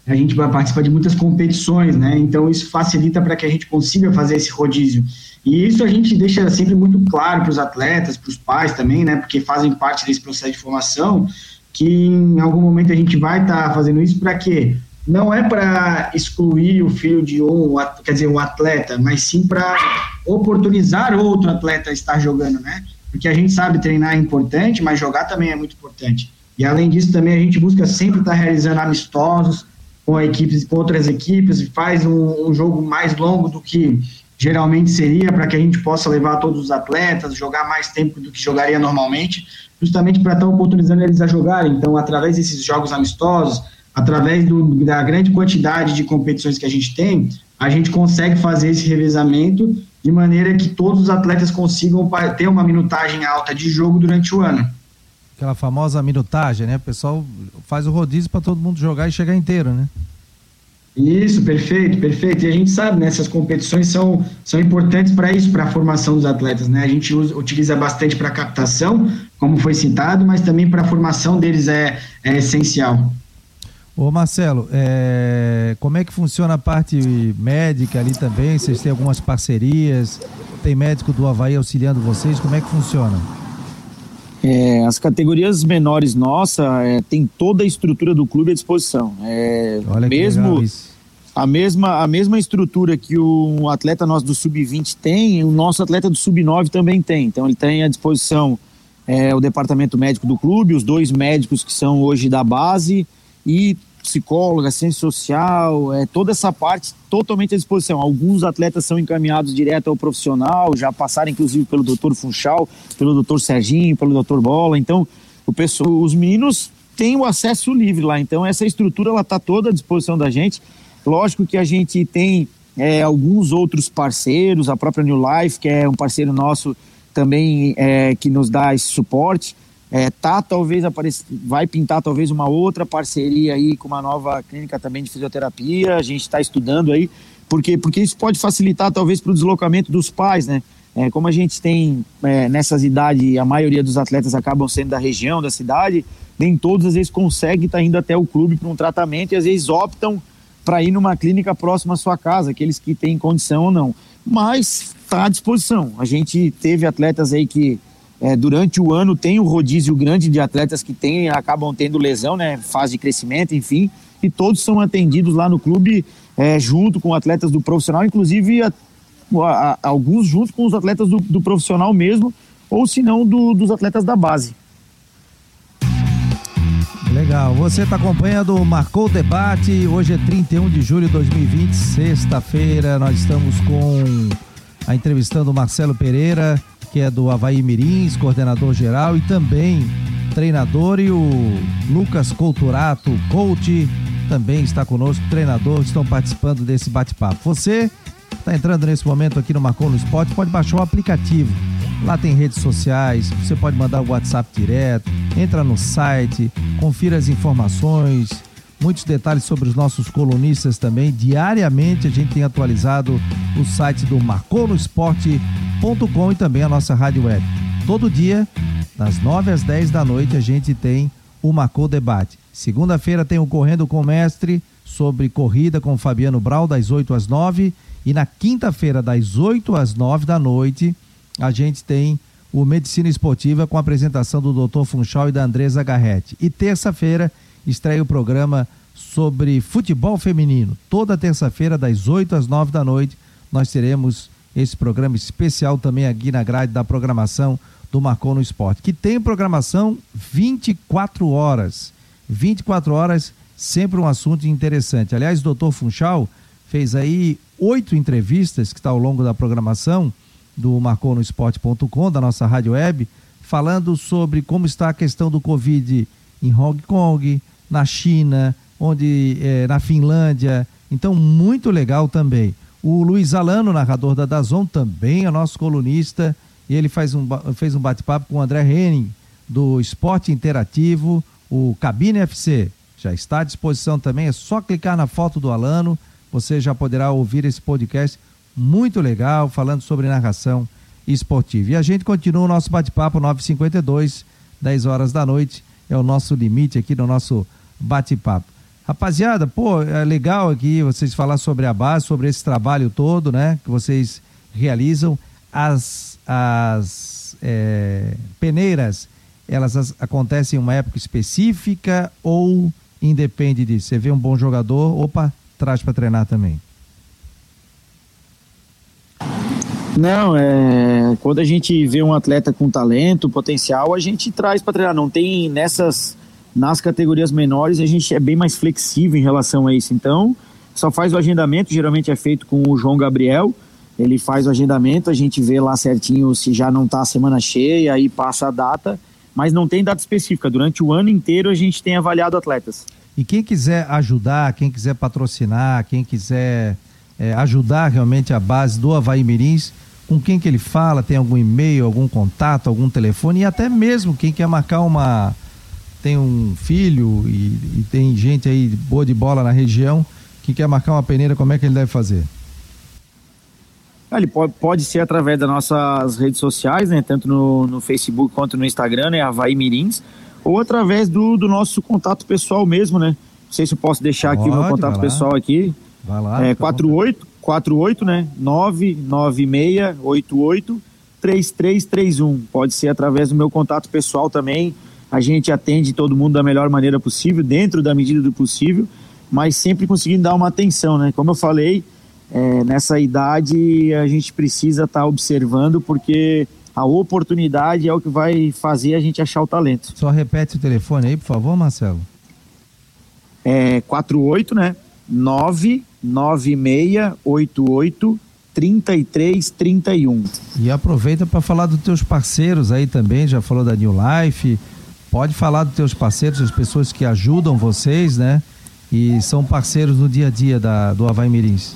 a gente vai participar de muitas competições, né? Então, isso facilita para que a gente consiga fazer esse rodízio. E isso a gente deixa sempre muito claro para os atletas, para os pais também, né? Porque fazem parte desse processo de formação que em algum momento a gente vai estar tá fazendo isso para quê? Não é para excluir o filho de um, quer dizer, um atleta, mas sim para oportunizar outro atleta a estar jogando, né? Porque a gente sabe treinar é importante, mas jogar também é muito importante. E além disso, também a gente busca sempre estar tá realizando amistosos com equipes, com outras equipes, e faz um, um jogo mais longo do que geralmente seria para que a gente possa levar todos os atletas, jogar mais tempo do que jogaria normalmente, justamente para estar oportunizando eles a jogarem. Então, através desses jogos amistosos, através do, da grande quantidade de competições que a gente tem, a gente consegue fazer esse revezamento de maneira que todos os atletas consigam ter uma minutagem alta de jogo durante o ano. Aquela famosa minutagem, né? O pessoal faz o rodízio para todo mundo jogar e chegar inteiro, né? Isso, perfeito, perfeito. E a gente sabe, né, essas competições são, são importantes para isso, para a formação dos atletas, né? A gente usa, utiliza bastante para captação, como foi citado, mas também para a formação deles é, é essencial. Ô Marcelo, é, como é que funciona a parte médica ali também? Vocês têm algumas parcerias? Tem médico do Havaí auxiliando vocês? Como é que funciona? É, as categorias menores nossa é, tem toda a estrutura do clube à disposição. É, Olha mesmo a mesma a mesma estrutura que o atleta nosso do sub-20 tem, o nosso atleta do sub-9 também tem. Então ele tem à disposição é, o departamento médico do clube, os dois médicos que são hoje da base e psicóloga, ciência social, é, toda essa parte totalmente à disposição. Alguns atletas são encaminhados direto ao profissional, já passaram inclusive pelo doutor Funchal, pelo doutor Serginho, pelo doutor Bola. Então, o pessoal, os meninos têm o acesso livre lá. Então, essa estrutura ela está toda à disposição da gente. Lógico que a gente tem é, alguns outros parceiros, a própria New Life, que é um parceiro nosso também é, que nos dá esse suporte. É, tá talvez vai pintar talvez uma outra parceria aí com uma nova clínica também de fisioterapia. A gente está estudando aí, porque porque isso pode facilitar talvez para o deslocamento dos pais, né? É, como a gente tem é, nessas idades, a maioria dos atletas acabam sendo da região, da cidade, nem todos às vezes conseguem estar tá indo até o clube para um tratamento e às vezes optam para ir numa clínica próxima à sua casa, aqueles que têm condição ou não. Mas está à disposição. A gente teve atletas aí que é, durante o ano tem um rodízio grande de atletas que tem, acabam tendo lesão, né? Fase de crescimento, enfim, e todos são atendidos lá no clube é, junto com atletas do profissional, inclusive a, a, a, alguns junto com os atletas do, do profissional mesmo, ou se não do, dos atletas da base. Legal. Você está acompanhando o Marcou o Debate. Hoje é 31 de julho de 2020, sexta-feira. Nós estamos com a entrevistando o Marcelo Pereira, que é do Havaí Mirins, coordenador geral, e também treinador, e o Lucas Couturato, coach, também está conosco, treinador, estão participando desse bate-papo. Você está entrando nesse momento aqui no Marcou no Esporte, pode baixar o aplicativo. Lá tem redes sociais, você pode mandar o WhatsApp direto, entra no site, confira as informações, muitos detalhes sobre os nossos colunistas também. Diariamente a gente tem atualizado o site do marconosport.com e também a nossa rádio web. Todo dia, das 9 às 10 da noite, a gente tem o Marcou Debate. Segunda-feira tem o Correndo com o Mestre sobre corrida com o Fabiano Brau, das 8 às 9. E na quinta-feira, das 8 às 9 da noite, a gente tem o Medicina Esportiva com a apresentação do Dr. Funchal e da Andresa Garretti. E terça-feira estreia o programa sobre futebol feminino. Toda terça-feira, das 8 às 9 da noite, nós teremos esse programa especial também aqui na grade da programação do Marcou no Esporte, que tem programação 24 horas. 24 horas, sempre um assunto interessante. Aliás, o doutor Funchal fez aí oito entrevistas que está ao longo da programação do marconosport.com, da nossa rádio web, falando sobre como está a questão do Covid em Hong Kong, na China, onde é, na Finlândia. Então, muito legal também. O Luiz Alano, narrador da Dazon, também é nosso colunista, e ele faz um, fez um bate-papo com o André Henning, do Esporte Interativo, o Cabine FC. Já está à disposição também, é só clicar na foto do Alano, você já poderá ouvir esse podcast muito legal, falando sobre narração esportiva. E a gente continua o nosso bate-papo 952, 10 horas da noite, é o nosso limite aqui no nosso bate-papo. Rapaziada, pô, é legal aqui vocês falar sobre a base, sobre esse trabalho todo, né, que vocês realizam. As, as é, peneiras, elas as, acontecem em uma época específica ou independe disso? Você vê um bom jogador, opa, traz para treinar também. Não, é, quando a gente vê um atleta com talento, potencial, a gente traz para treinar. Não tem nessas nas categorias menores a gente é bem mais flexível em relação a isso. Então, só faz o agendamento, geralmente é feito com o João Gabriel. Ele faz o agendamento, a gente vê lá certinho se já não está a semana cheia, aí passa a data, mas não tem data específica. Durante o ano inteiro a gente tem avaliado atletas. E quem quiser ajudar, quem quiser patrocinar, quem quiser é, ajudar realmente a base do Havaí Mirins, com quem que ele fala, tem algum e-mail, algum contato, algum telefone e até mesmo quem quer marcar uma tem um filho e, e tem gente aí boa de bola na região que quer marcar uma peneira, como é que ele deve fazer? Ele pode, pode ser através das nossas redes sociais, né? Tanto no, no Facebook quanto no Instagram, né? Havaí Mirins, ou através do, do nosso contato pessoal mesmo, né? Não sei se eu posso deixar pode, aqui o meu contato pessoal aqui. Vai lá. É 48 48, né? 99688 3331. Pode ser através do meu contato pessoal também. A gente atende todo mundo da melhor maneira possível, dentro da medida do possível, mas sempre conseguindo dar uma atenção, né? Como eu falei, é, nessa idade a gente precisa estar tá observando porque a oportunidade é o que vai fazer a gente achar o talento. Só repete o telefone aí, por favor, Marcelo. É 48, né? 9 9688 3331. E aproveita para falar dos teus parceiros aí também, já falou da New Life. Pode falar dos teus parceiros, as pessoas que ajudam vocês, né? E são parceiros no dia a dia da, do Havaí Mirins.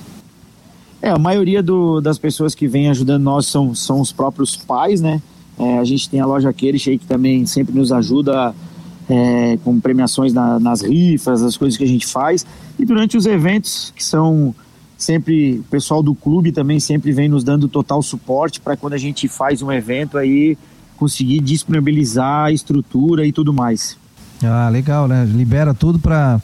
É, a maioria do, das pessoas que vem ajudando nós são, são os próprios pais, né? É, a gente tem a loja Queires aí que também sempre nos ajuda é, com premiações na, nas rifas, as coisas que a gente faz. E durante os eventos, que são sempre, o pessoal do clube também sempre vem nos dando total suporte para quando a gente faz um evento aí conseguir disponibilizar a estrutura e tudo mais. Ah, legal, né? Libera tudo para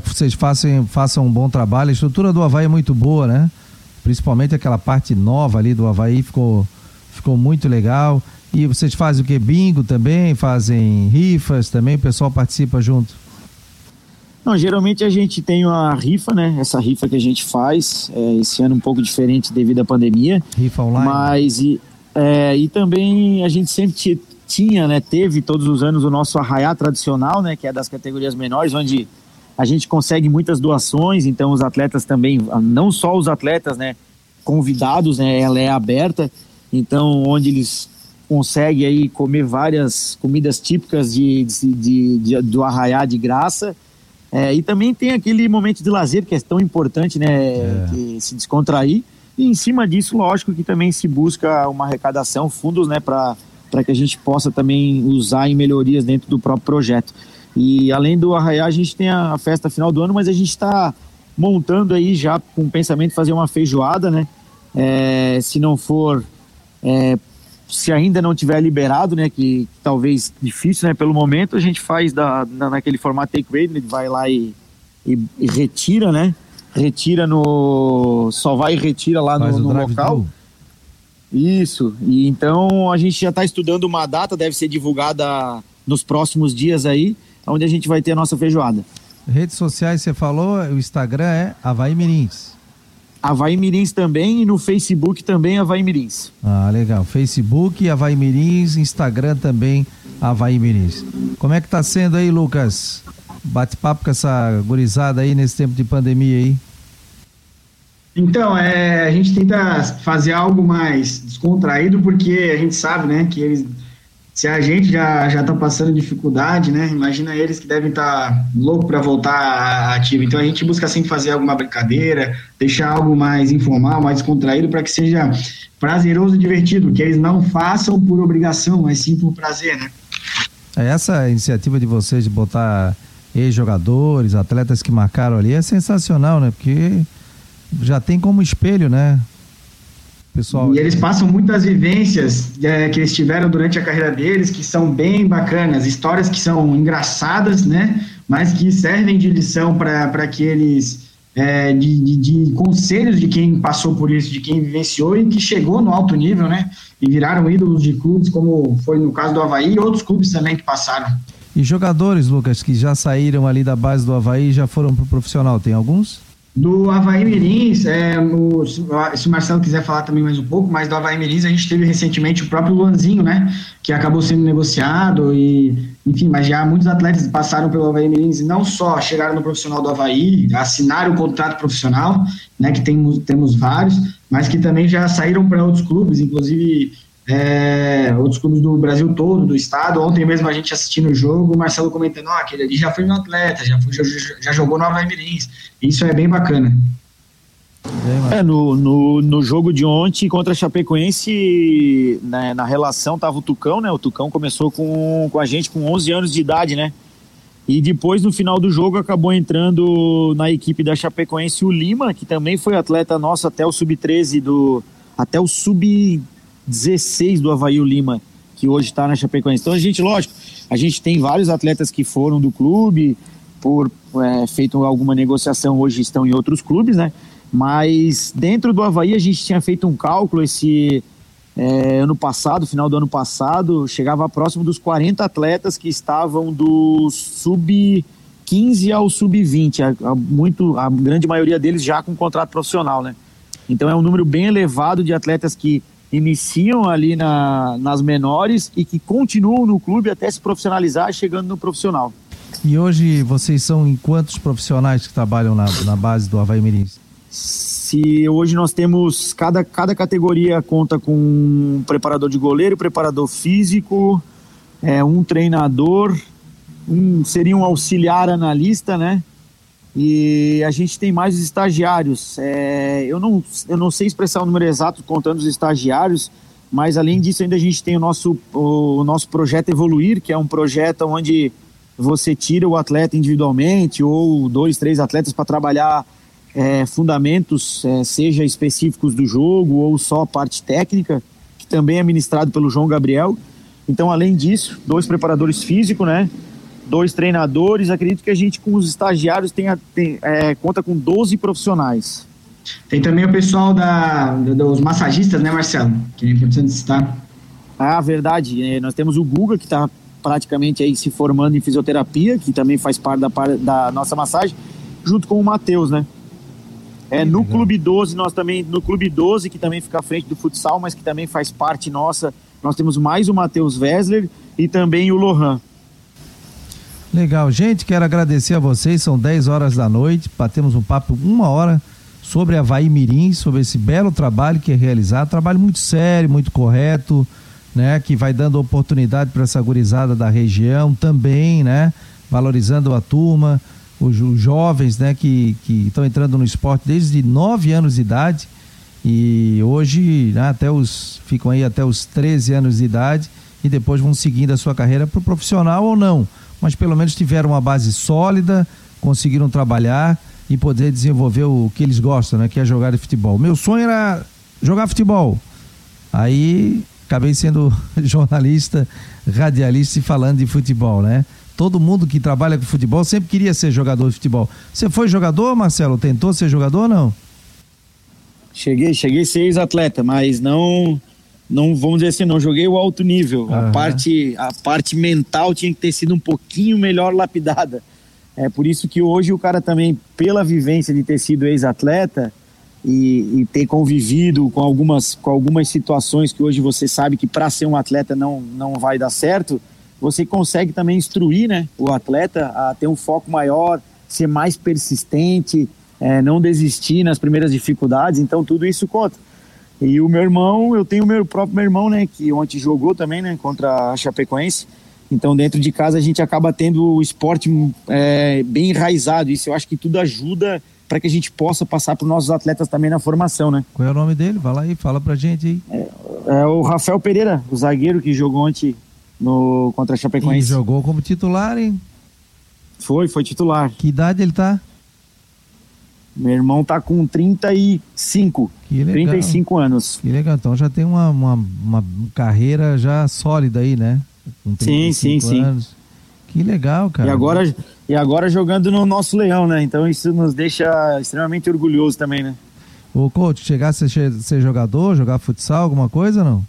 que vocês façam, façam um bom trabalho. A estrutura do Havaí é muito boa, né? Principalmente aquela parte nova ali do Havaí ficou, ficou muito legal. E vocês fazem o que? Bingo também? Fazem rifas também? O pessoal participa junto? Não, geralmente a gente tem uma rifa, né? Essa rifa que a gente faz, é, esse ano um pouco diferente devido à pandemia. Rifa online. Mas e, é, e também a gente sempre tinha, né? Teve todos os anos o nosso arraiá tradicional, né? Que é das categorias menores, onde a gente consegue muitas doações. Então os atletas também, não só os atletas, né? Convidados, né? Ela é aberta. Então onde eles conseguem aí comer várias comidas típicas de, de, de, de do arraiá de graça é, e também tem aquele momento de lazer que é tão importante, né? É. se descontrair. E em cima disso, lógico que também se busca uma arrecadação, fundos, né, para que a gente possa também usar em melhorias dentro do próprio projeto. E além do Arraiá, a gente tem a festa final do ano, mas a gente está montando aí já com o pensamento de fazer uma feijoada, né? É, se não for é, se ainda não tiver liberado, né, que, que, talvez difícil, né, pelo momento, a gente faz da, na, naquele formato take rate, né, vai lá e, e, e, retira, né, retira no, só vai e retira lá no, no local. Isso, e então a gente já está estudando uma data, deve ser divulgada nos próximos dias aí, onde a gente vai ter a nossa feijoada. Redes sociais, você falou, o Instagram é Havaí Mirins. Havaí Mirins também e no Facebook também Havaí Mirins. Ah, legal. Facebook, Havaí Mirins, Instagram também Havaí Mirins. Como é que tá sendo aí, Lucas? Bate-papo com essa gurizada aí nesse tempo de pandemia aí. Então, é, a gente tenta fazer algo mais descontraído porque a gente sabe, né, que eles se a gente já já está passando dificuldade, né? Imagina eles que devem estar tá louco para voltar ativo. Então a gente busca sempre fazer alguma brincadeira, deixar algo mais informal, mais descontraído para que seja prazeroso e divertido, que eles não façam por obrigação, mas sim por prazer, né? É, essa iniciativa de vocês de botar ex-jogadores, atletas que marcaram ali é sensacional, né? Porque já tem como espelho, né? pessoal. E eles passam muitas vivências é, que eles tiveram durante a carreira deles, que são bem bacanas, histórias que são engraçadas, né? Mas que servem de lição para que eles. É, de, de, de, conselhos de quem passou por isso, de quem vivenciou e que chegou no alto nível, né? E viraram ídolos de clubes, como foi no caso do Havaí e outros clubes também que passaram. E jogadores, Lucas, que já saíram ali da base do Havaí e já foram para o profissional, tem alguns? Do Havaí Mirins, é, no, se o Marcelo quiser falar também mais um pouco, mas do Havaí Mirins a gente teve recentemente o próprio Luanzinho, né? Que acabou sendo negociado e, enfim, mas já muitos atletas passaram pelo Havaí Mirins e não só chegaram no profissional do Havaí, assinaram o contrato profissional, né? Que tem, temos vários, mas que também já saíram para outros clubes, inclusive é, outros clubes do Brasil todo, do estado. Ontem mesmo a gente assistindo o jogo, o Marcelo comentando, oh, aquele ali já foi no atleta, já, foi, já, já jogou no Havaí Mirins. Isso é bem bacana. É, no, no, no jogo de ontem contra a Chapecoense, né, na relação tava o Tucão, né? O Tucão começou com, com a gente com 11 anos de idade, né? E depois, no final do jogo, acabou entrando na equipe da Chapecoense o Lima, que também foi atleta nosso até o sub-13 do. Até o sub 16 do Havaí Lima, que hoje está na Chapecoense. Então a gente, lógico, a gente tem vários atletas que foram do clube, por é, feito alguma negociação, hoje estão em outros clubes, né? Mas dentro do Havaí a gente tinha feito um cálculo esse é, ano passado, final do ano passado, chegava próximo dos 40 atletas que estavam do sub 15 ao sub 20, a, a, muito, a grande maioria deles já com contrato profissional, né? Então é um número bem elevado de atletas que iniciam ali na, nas menores e que continuam no clube até se profissionalizar, chegando no profissional. E hoje vocês são em quantos profissionais que trabalham na, na base do Havaí Mirins? Se hoje nós temos, cada, cada categoria conta com um preparador de goleiro, preparador físico, é, um treinador, um, seria um auxiliar analista, né? E a gente tem mais estagiários. É, eu, não, eu não sei expressar o número exato contando os estagiários, mas além disso ainda a gente tem o nosso, o nosso projeto Evoluir, que é um projeto onde você tira o atleta individualmente ou dois, três atletas para trabalhar é, fundamentos, é, seja específicos do jogo ou só a parte técnica, que também é ministrado pelo João Gabriel. Então, além disso, dois preparadores físicos, né? Dois treinadores. Acredito que a gente, com os estagiários, tenha, tem, é, conta com 12 profissionais. Tem também o pessoal da, dos massagistas, né, Marcelo? Que é importante citar. Ah, verdade. É, nós temos o Guga, que está praticamente aí se formando em fisioterapia, que também faz parte da, da nossa massagem, junto com o Matheus, né? É, no Clube 12, nós também, no Clube 12, que também fica à frente do futsal, mas que também faz parte nossa, nós temos mais o Matheus Wessler e também o Lohan. Legal, gente, quero agradecer a vocês, são 10 horas da noite, batemos um papo uma hora sobre Havaí Mirim, sobre esse belo trabalho que é realizado, trabalho muito sério, muito correto, né, que vai dando oportunidade para essa gurizada da região também, né, valorizando a turma, os, jovens, né, que estão entrando no esporte desde 9 anos de idade. E hoje né, até os ficam aí até os 13 anos de idade. E depois vão seguindo a sua carreira para o profissional ou não, mas pelo menos tiveram uma base sólida, conseguiram trabalhar e poder desenvolver o que eles gostam, né, que é jogar de futebol. Meu sonho era jogar futebol. Aí acabei sendo jornalista, radialista e falando de futebol, né? Todo mundo que trabalha com futebol sempre queria ser jogador de futebol. Você foi jogador, Marcelo? Tentou ser jogador ou não? Cheguei, cheguei a ser ex-atleta, mas não, não, vamos dizer assim, não joguei o alto nível. Uhum. A, parte, a parte mental tinha que ter sido um pouquinho melhor lapidada. É por isso que hoje o cara também, pela vivência de ter sido ex-atleta, e, e, ter convivido com algumas, com algumas situações que hoje você sabe que para ser um atleta não, não vai dar certo, você consegue também instruir né, o atleta a ter um foco maior, ser mais persistente, é, não desistir nas primeiras dificuldades, então tudo isso conta. E o meu irmão, eu tenho o meu próprio meu irmão, né, que ontem jogou também, né, contra a Chapecoense. Então, dentro de casa, a gente acaba tendo o esporte é, bem enraizado. Isso eu acho que tudo ajuda para que a gente possa passar para os nossos atletas também na formação, né? Qual é o nome dele? Vai lá e fala pra gente aí. É, é o Rafael Pereira, o zagueiro que jogou ontem no, contra a Chapecoense. E jogou como titular, hein? Foi, foi titular. Que idade ele tá? Meu irmão tá com 35. Que legal. 35 anos. Que legal. Então já tem uma, uma, uma carreira já sólida aí, né? Com sim, sim, anos. sim. Que legal, cara. E agora, e agora jogando no nosso leão, né? Então isso nos deixa extremamente orgulhoso também, né? O coach, chegasse a ser jogador, jogar futsal, alguma coisa não?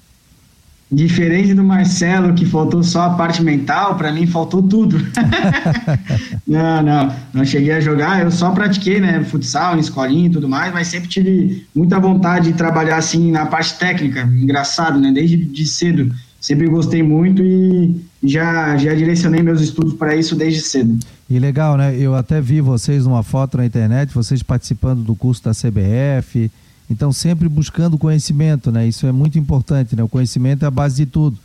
Diferente do Marcelo, que faltou só a parte mental, para mim faltou tudo. não, não, não cheguei a jogar, eu só pratiquei, né, futsal, escolinha e tudo mais, mas sempre tive muita vontade de trabalhar assim na parte técnica, engraçado, né, desde de cedo sempre gostei muito e já, já direcionei meus estudos para isso desde cedo. E legal, né? Eu até vi vocês numa foto na internet, vocês participando do curso da CBF, então sempre buscando conhecimento, né? Isso é muito importante, né? O conhecimento é a base de tudo.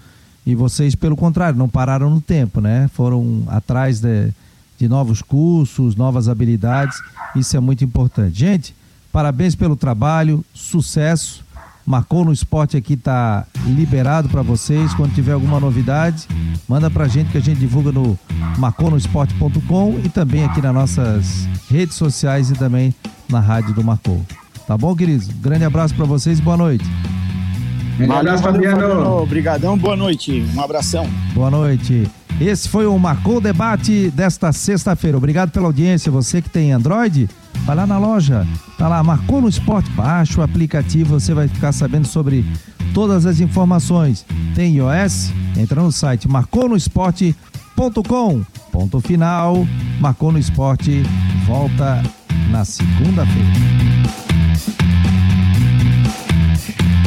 E vocês, pelo contrário, não pararam no tempo, né? Foram atrás de, de novos cursos, novas habilidades, isso é muito importante. Gente, parabéns pelo trabalho, sucesso Marcou no Esporte aqui está liberado para vocês. Quando tiver alguma novidade, manda para a gente que a gente divulga no marconosport.com e também aqui nas nossas redes sociais e também na rádio do Marcou. Tá bom, queridos? Grande abraço para vocês e boa noite. Valeu, Fabiano. Obrigadão, boa noite. Um abração. Boa noite. Esse foi o Marcou Debate desta sexta-feira. Obrigado pela audiência. Você que tem Android, vai lá na loja, tá lá, marcou no esporte, baixa o aplicativo, você vai ficar sabendo sobre todas as informações. Tem iOS? Entra no site marconosport.com. Ponto final. Marcou no esporte. Volta na segunda-feira. Thank you.